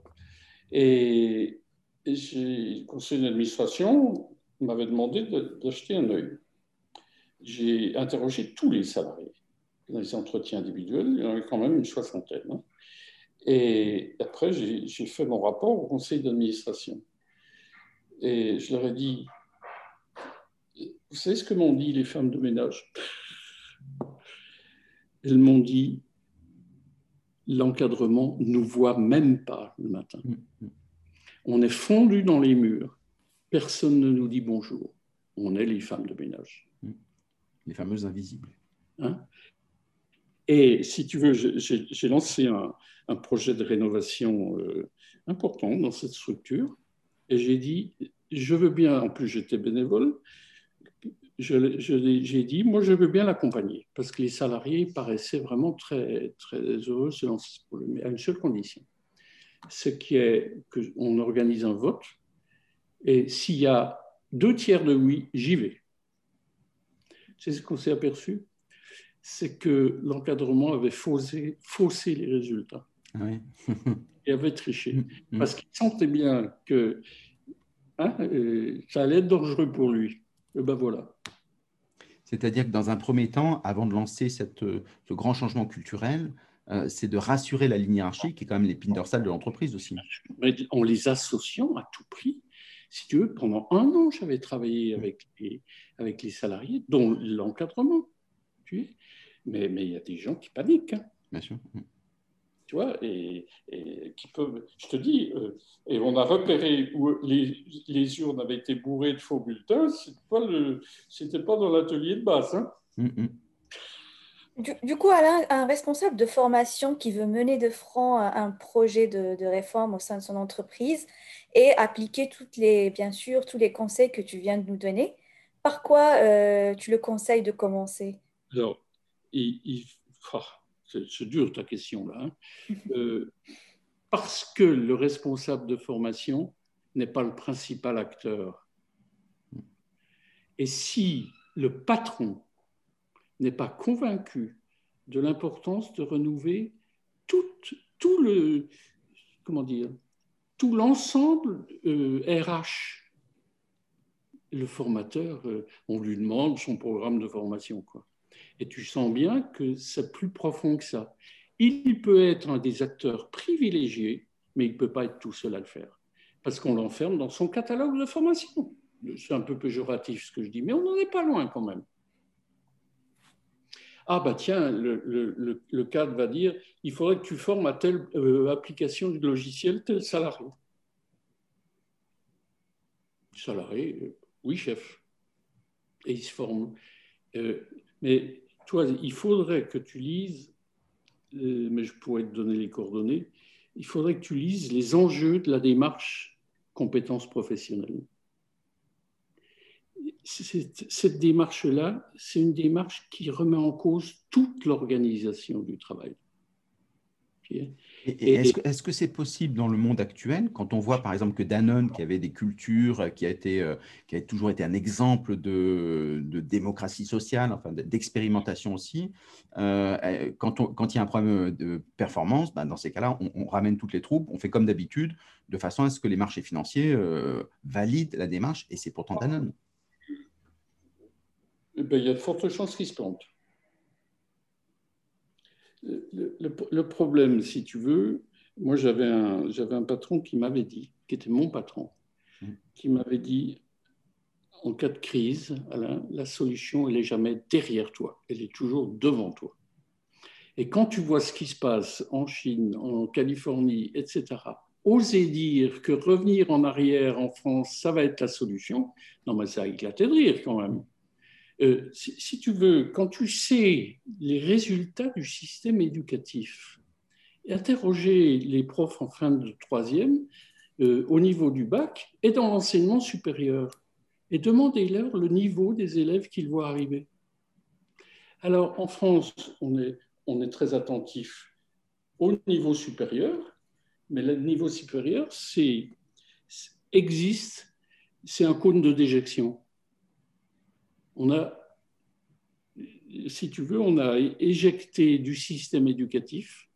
Et, le conseil d'administration m'avait demandé d'acheter un œil. J'ai interrogé tous les salariés dans les entretiens individuels, il y en avait quand même une soixantaine. Hein. Et après, j'ai fait mon rapport au conseil d'administration. Et je leur ai dit, vous savez ce que m'ont dit les femmes de ménage? Elles m'ont dit l'encadrement ne nous voit même pas le matin. Mm, mm. On est fondu dans les murs. Personne ne nous dit bonjour. On est les femmes de ménage. Mm. Les fameuses invisibles. Hein? Et si tu veux, j'ai lancé un, projet de rénovation euh, important dans cette structure. Et j'ai dit, je veux bien, en plus j'étais bénévole, j'ai dit, moi, je veux bien l'accompagner, parce que les salariés paraissaient vraiment très, très heureux selon à une seule condition. Ce qui est qu'on organise un vote, et s'il y a deux tiers de oui, j'y vais. C'est ce qu'on s'est aperçu, c'est que l'encadrement avait faussé, faussé les résultats. Ah oui. *laughs* et avait triché. Mm, mm. Parce qu'il sentait bien que hein, euh, ça allait être dangereux pour lui. Et ben voilà. C'est-à-dire que dans un premier temps, avant de lancer cette, ce grand changement culturel, euh, c'est de rassurer la ligne hiérarchique, qui est quand même l'épine dorsale de l'entreprise aussi. En les associant à tout prix. Si tu veux, pendant un an, j'avais travaillé avec les, avec les salariés, dont l'encadrement. Mais, mais il y a des gens qui paniquent. Hein. Bien sûr tu vois, et, qui peuvent, je te dis, euh, et on a repéré où les, les, urnes avaient été bourrées de faux bulletins, c'était pas, pas dans l'atelier de base. Hein. Mm, mm. Du, coup, Alain, un responsable de formation qui veut mener de front un projet de, réforme au sein de son entreprise et appliquer toutes les, bien sûr, tous les conseils que tu viens de nous donner, par quoi euh, tu le conseilles de commencer? Alors, il, il oh, c'est dur ta question là, hein. *laughs* euh, parce que le responsable de formation n'est pas le principal acteur. Et si le patron n'est pas convaincu de l'importance de renouveler tout, tout le comment dire tout l'ensemble RH, euh, le formateur, euh, on lui demande son programme de formation quoi. Et tu sens bien que c'est plus profond que ça. Il peut être un des acteurs privilégiés, mais il ne peut pas être tout seul à le faire. Parce qu'on l'enferme dans son catalogue de formation. C'est un peu péjoratif ce que je dis, mais on n'en est pas loin quand même. Ah bah tiens, le, cadre va dire, il faudrait que tu formes à telle euh, application du logiciel tel salarié. Salarié, euh, oui chef. Et il se forme. Euh, mais toi, il faudrait que tu lises, mais je pourrais te donner les coordonnées, il faudrait que tu lises les enjeux de la démarche compétences professionnelles cette démarche-là, c'est une démarche qui remet en cause toute l'organisation du travail. Est-ce que c'est possible dans le monde actuel, quand on voit par exemple que Danone, qui avait des cultures, qui a, été, euh, qui a toujours été un exemple de, démocratie sociale, enfin d'expérimentation aussi, euh, quand, on, quand, il y a un problème de performance, ben, dans ces cas-là, on, ramène toutes les troupes, on fait comme d'habitude, de façon à ce que les marchés financiers euh, valident la démarche, et c'est pourtant Danone. Eh ben, il y a de fortes chances qu'ils se plantent. Le, problème, si tu veux, moi j'avais un, j'avais un patron qui m'avait dit, qui était mon patron, mmh. qui m'avait dit, en cas de crise, Alain, la solution, elle n'est jamais derrière toi, elle est toujours devant toi. Et quand tu vois ce qui se passe en Chine, en Californie, etc., oser dire que revenir en arrière en France, ça va être la solution, non mais ça a éclaté de rire quand même. Euh, si, tu veux, quand tu sais les résultats du système éducatif, interroger les profs en fin de troisième euh, au niveau du bac et dans l'enseignement supérieur et demandez-leur le niveau des élèves qu'ils voient arriver. Alors en France, on est, très attentif au niveau supérieur, mais le niveau supérieur, c'est existe, c'est un cône de déjection on a, si tu veux, on a éjecté du système éducatif,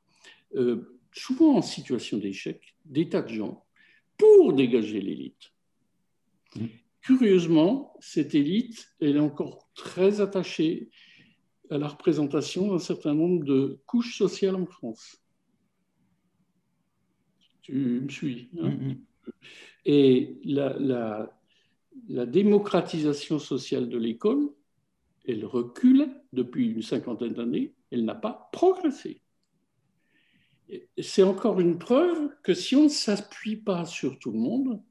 euh, souvent en situation d'échec, des tas de gens pour dégager l'élite. Mmh. Curieusement, cette élite, elle est encore très attachée à la représentation d'un certain nombre de couches sociales en France. Tu me suis. Hein? Mmh, mmh. Et la, la, la démocratisation sociale de l'école, elle recule depuis une cinquantaine d'années, elle n'a pas progressé. C'est encore une preuve que si on ne s'appuie pas sur tout le monde,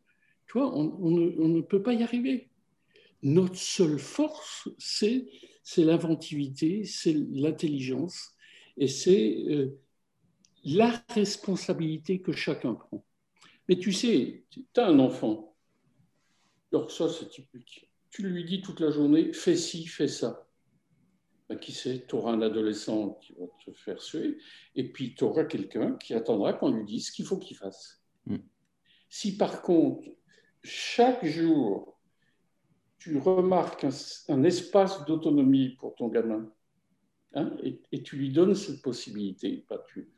tu vois, on, ne, peut pas y arriver. Notre seule force, c'est l'inventivité, c'est l'intelligence et c'est euh, la responsabilité que chacun prend. Mais tu sais, tu as un enfant, alors ça, c'est typique. Tu lui dis toute la journée, fais ci, fais ça. Ben, qui sait, tu auras un adolescent qui va te faire suer, et puis tu auras quelqu'un qui attendra qu'on lui dise ce qu'il faut qu'il fasse. Hmm. Si par contre, chaque jour, tu remarques un, espace d'autonomie pour ton gamin, hein, et, tu lui donnes cette possibilité, pas tu,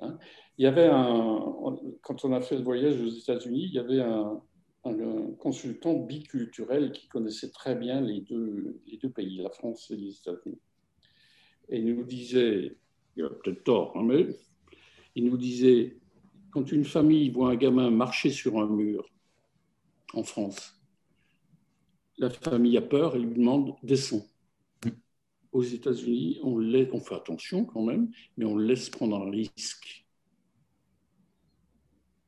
hein. il y avait un, quand on a fait le voyage aux États-Unis, il y avait un, un consultant biculturel qui connaissait très bien les deux, les deux pays, la France et les États-Unis. Et il nous disait, il a peut-être tort, hein, mais il nous disait, quand une famille voit un gamin marcher sur un mur en France, la famille a peur et lui demande descends. Aux États-Unis, on, on fait attention quand même, mais on laisse prendre un risque.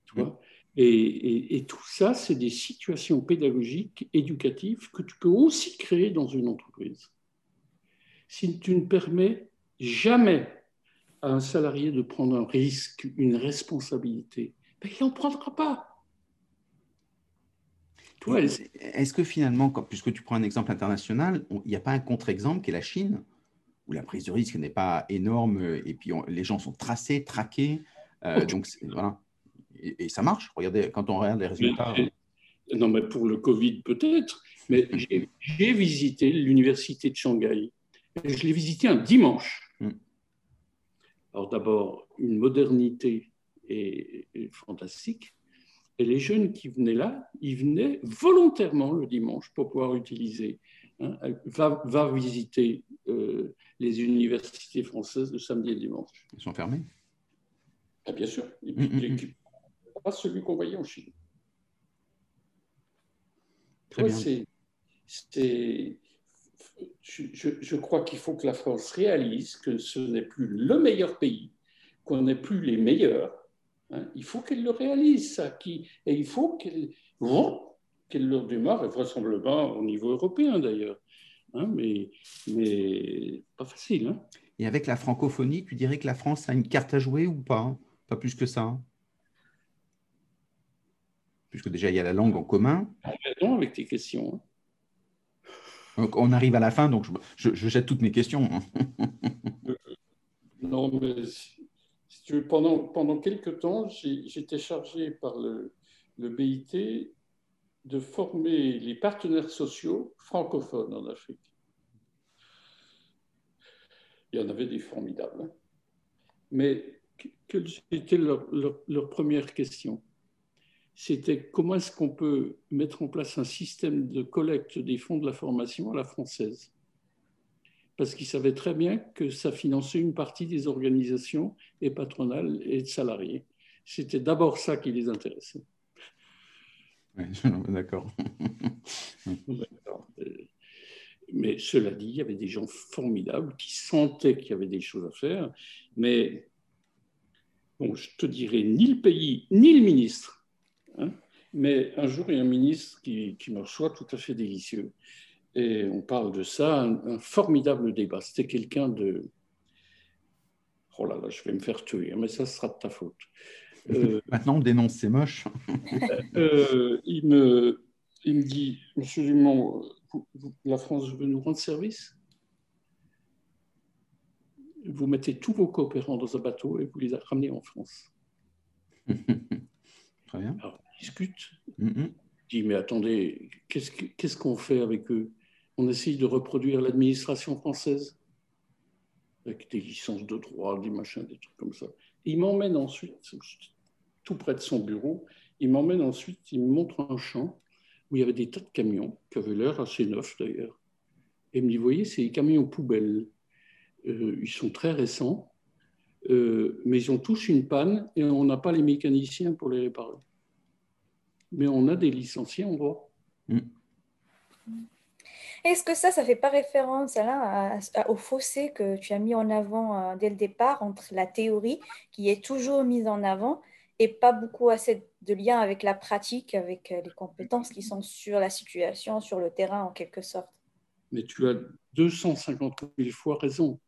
Tu vois? Et, tout ça, c'est des situations pédagogiques, éducatives que tu peux aussi créer dans une entreprise. Si tu ne permets jamais à un salarié de prendre un risque, une responsabilité, ben, il n'en prendra pas. Est-ce que finalement, puisque tu prends un exemple international, il n'y a pas un contre-exemple qui est la Chine, où la prise de risque n'est pas énorme et puis les gens sont tracés, traqués. Euh, donc voilà et, ça marche. Regardez, quand on regarde les résultats. non, mais pour le Covid, peut-être. Mais j'ai visité l'université de Shanghai. Je l'ai visité un dimanche. Hmm. Alors d'abord, une modernité est, fantastique. Et les jeunes qui venaient là, ils venaient volontairement le dimanche pour pouvoir utiliser. Hein, va, va, visiter euh, les universités françaises le samedi et le dimanche. Ils sont fermés ah, Bien sûr. Et puis, hmm, hmm, pas celui qu'on voyait en Chine. Très bien. C'est, je, crois qu'il faut que la France réalise que ce n'est plus le meilleur pays, qu'on n'est plus les meilleurs. Hein. Il faut qu'elle le réalise, ça. Et il faut qu'elle qu'elle leur démarre, et vraisemblablement au niveau européen d'ailleurs. Hein, mais, mais pas facile. Hein. Et avec la francophonie, tu dirais que la France a une carte à jouer ou pas Pas plus que ça Puisque déjà, il y a la langue en commun. Non, avec tes questions. Donc, on arrive à la fin, donc je, jette toutes mes questions. non, mais si tu veux, pendant, pendant quelques temps, j'étais chargé par le, le BIT de former les partenaires sociaux francophones en Afrique. Il y en avait des formidables. Hein. Mais quelle était leur, leur, première question C'était comment est-ce qu'on peut mettre en place un système de collecte des fonds de la formation à la française? Parce qu'ils savaient très bien que ça finançait une partie des organisations et patronales et de salariés. C'était d'abord ça qui les intéressait. *laughs* D'accord. *laughs* Mais cela dit, il y avait des gens formidables qui sentaient qu'il y avait des choses à faire. Mais bon, je te dirais ni le pays, ni le ministre. Hein. mais un jour, il y a un ministre qui, qui, me reçoit tout à fait délicieux. Et on parle de ça, un, formidable débat. C'était quelqu'un de... Oh là là, je vais me faire tuer, hein, mais ça sera de ta faute. Euh, *laughs* Maintenant, on dénonce, c'est moche. *laughs* Euh, il, me, il me dit, Monsieur Dumont, la France veut nous rendre service? Vous mettez tous vos coopérants dans un bateau et vous les ramenez en France. *laughs* Très bien. Alors, discute. Mm dit, mais attendez, qu'est-ce qu'on fait avec eux? On essaye de reproduire l'administration française? Avec des licences de droit, des machins, des trucs comme ça. il m'emmène ensuite, tout près de son bureau. Il m'emmène ensuite, il me montre un champ où il y avait des tas de camions, qui avaient l'air assez neufs d'ailleurs. Et il me dit, voyez, c'est des camions poubelles. Euh, ils sont très récents, euh, mais ils ont tous une panne et on n'a pas les mécaniciens pour les réparer. Mais on a des licenciés en droit. Mm. Est-ce que ça, ça ne fait pas référence Alain, au fossé que tu as mis en avant euh, dès le départ entre la théorie qui est toujours mise en avant et pas beaucoup assez de lien avec la pratique, avec euh, les compétences qui sont sur la situation, sur le terrain en quelque sorte? Mais tu as 250 000 fois raison.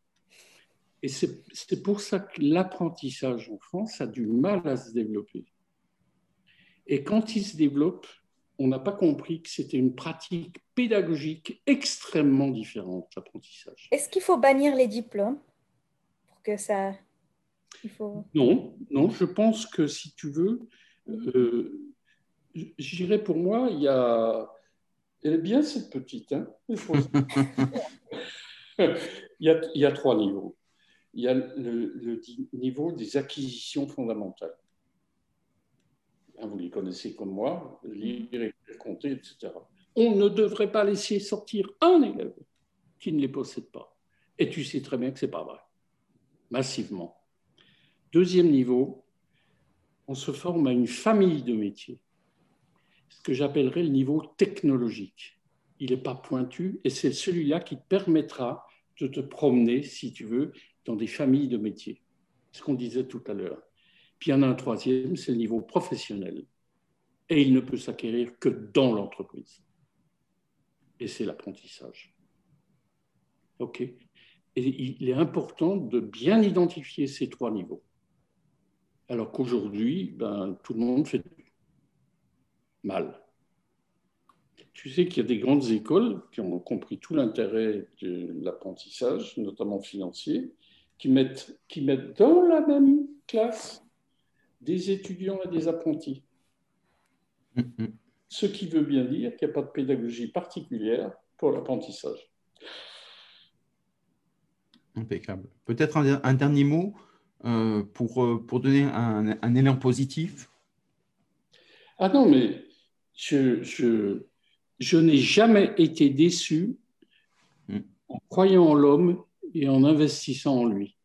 Et c'est pour ça que l'apprentissage en France a du mal à se développer. Et quand il se développe, on n'a pas compris que c'était une pratique pédagogique extrêmement différente, l'apprentissage. Est-ce qu'il faut bannir les diplômes pour que ça non, non, je pense que si tu veux, euh, j'irais pour moi, il y a. Elle est bien cette petite, hein *laughs* il, y a, il, y a, trois niveaux. Il y a le, niveau des acquisitions fondamentales. Hein, vous les connaissez comme moi, lire, écrire, compter, etc. On ne devrait pas laisser sortir un élève qui ne les possède pas. Et tu sais très bien que ce n'est pas vrai, massivement. Deuxième niveau, on se forme à une famille de métiers, ce que j'appellerais le niveau technologique. Il n'est pas pointu et c'est celui-là qui te permettra de te promener, si tu veux, dans des familles de métiers. Ce qu'on disait tout à l'heure. Puis il y en a un troisième, c'est le niveau professionnel. Et il ne peut s'acquérir que dans l'entreprise. Et c'est l'apprentissage. OK Et il est important de bien identifier ces trois niveaux. Alors qu'aujourd'hui, ben, tout le monde fait mal. Tu sais qu'il y a des grandes écoles qui ont compris tout l'intérêt de l'apprentissage, notamment financier, qui mettent, qui mettent dans la même classe des étudiants et des apprentis. Ce qui veut bien dire qu'il n'y a pas de pédagogie particulière pour l'apprentissage. Impeccable. Peut-être un, dernier mot euh, pour, euh, pour donner un, un, élan positif? Ah non, mais je, je, je n'ai jamais été déçu hmm. en croyant en l'homme et en investissant en lui.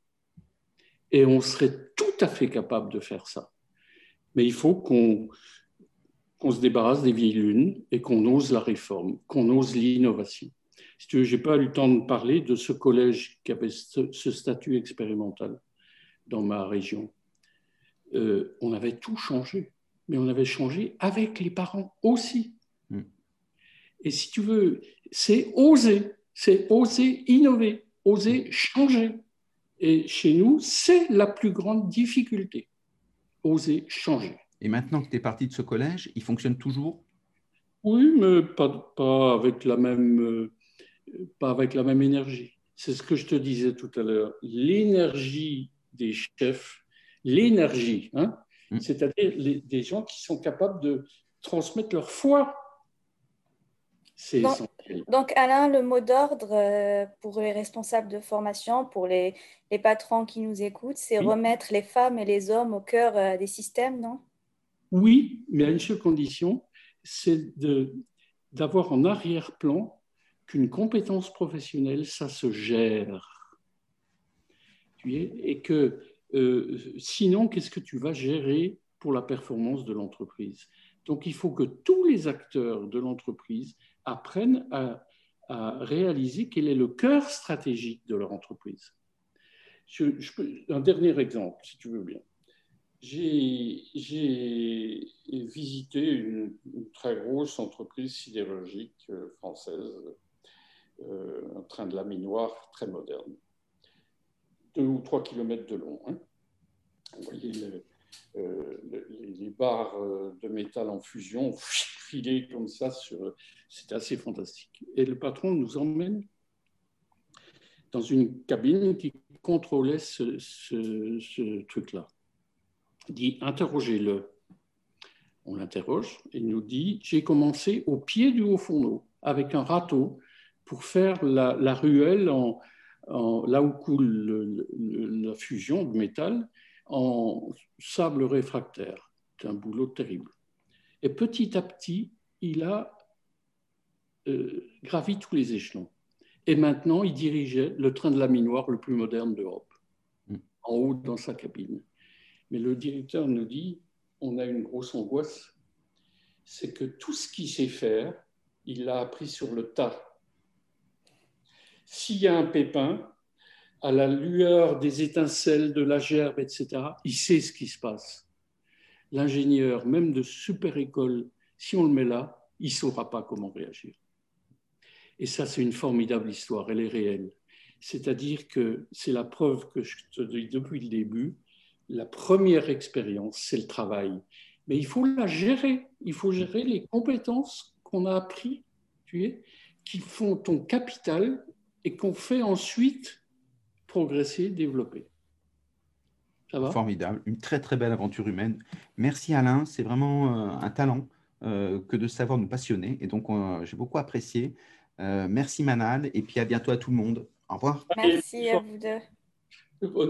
Et on serait tout à fait capable de faire ça. Mais il faut qu'on se débarrasse des vieilles lunes et qu'on ose la réforme, qu'on ose l'innovation. Si tu veux, je n'ai pas eu le temps de parler de ce collège qui avait ce, statut expérimental dans ma région. Euh, on avait tout changé, mais on avait changé avec les parents aussi. Mm. Et si tu veux, c'est oser, c'est oser innover, oser changer. Et chez nous, c'est la plus grande difficulté, oser changer. Et maintenant que tu es parti de ce collège, il fonctionne toujours? Oui, mais pas, pas, avec la même, euh, pas avec la même énergie. C'est ce que je te disais tout à l'heure. L'énergie des chefs, l'énergie, hein, mm. c'est-à-dire des gens qui sont capables de transmettre leur foi donc, Alain, le mot d'ordre euh, pour les responsables de formation, pour les, patrons qui nous écoutent, c'est remettre les femmes et les hommes au cœur euh, des systèmes, non? Oui, mais à une seule condition, c'est d'avoir en arrière-plan qu'une compétence professionnelle, ça se gère. Et que euh, sinon, qu'est-ce que tu vas gérer pour la performance de l'entreprise? Donc, il faut que tous les acteurs de l'entreprise apprennent à, réaliser quel est le cœur stratégique de leur entreprise. un dernier exemple, si tu veux bien. J'ai visité une, très grosse entreprise sidérurgique euh, française, euh, un train de laminoir très moderne, deux ou trois kilomètres de long. Hein. Vous voyez euh, les, barres euh, de métal en fusion filées comme ça. Sur... C'était assez fantastique. Et le patron nous emmène dans une cabine qui contrôlait ce, truc-là. Il dit interrogez-le. On l'interroge et il nous dit j'ai commencé au pied du haut fourneau avec un râteau pour faire la, ruelle là où coule la fusion de métal en sable réfractaire. C'est un boulot terrible. Et petit à petit, il a euh, gravi tous les échelons. Et maintenant, il dirigeait le train de la minoire le plus moderne d'Europe, mm. en haut dans sa cabine. Mais le directeur nous dit, on a une grosse angoisse, c'est que tout ce qu'il sait faire, il l'a appris sur le tas. S'il y a un pépin, à la lueur des étincelles de la gerbe, etc., il sait ce qui se passe. L'ingénieur, même de super école, si on le met là, il ne saura pas comment réagir. Et ça, c'est une formidable histoire, elle est réelle. C'est-à-dire que c'est la preuve que je te dis depuis le début, la première expérience, c'est le travail. Mais il faut la gérer, il faut gérer les compétences qu'on a apprises, tu qui font ton capital et qu'on fait ensuite progresser, développer. Ça va Formidable, une très très belle aventure humaine. Merci Alain, c'est vraiment euh, un talent euh, que de savoir nous passionner et donc j'ai beaucoup apprécié. Euh, merci Manal et puis à bientôt à tout le monde. Au revoir. Merci à vous deux.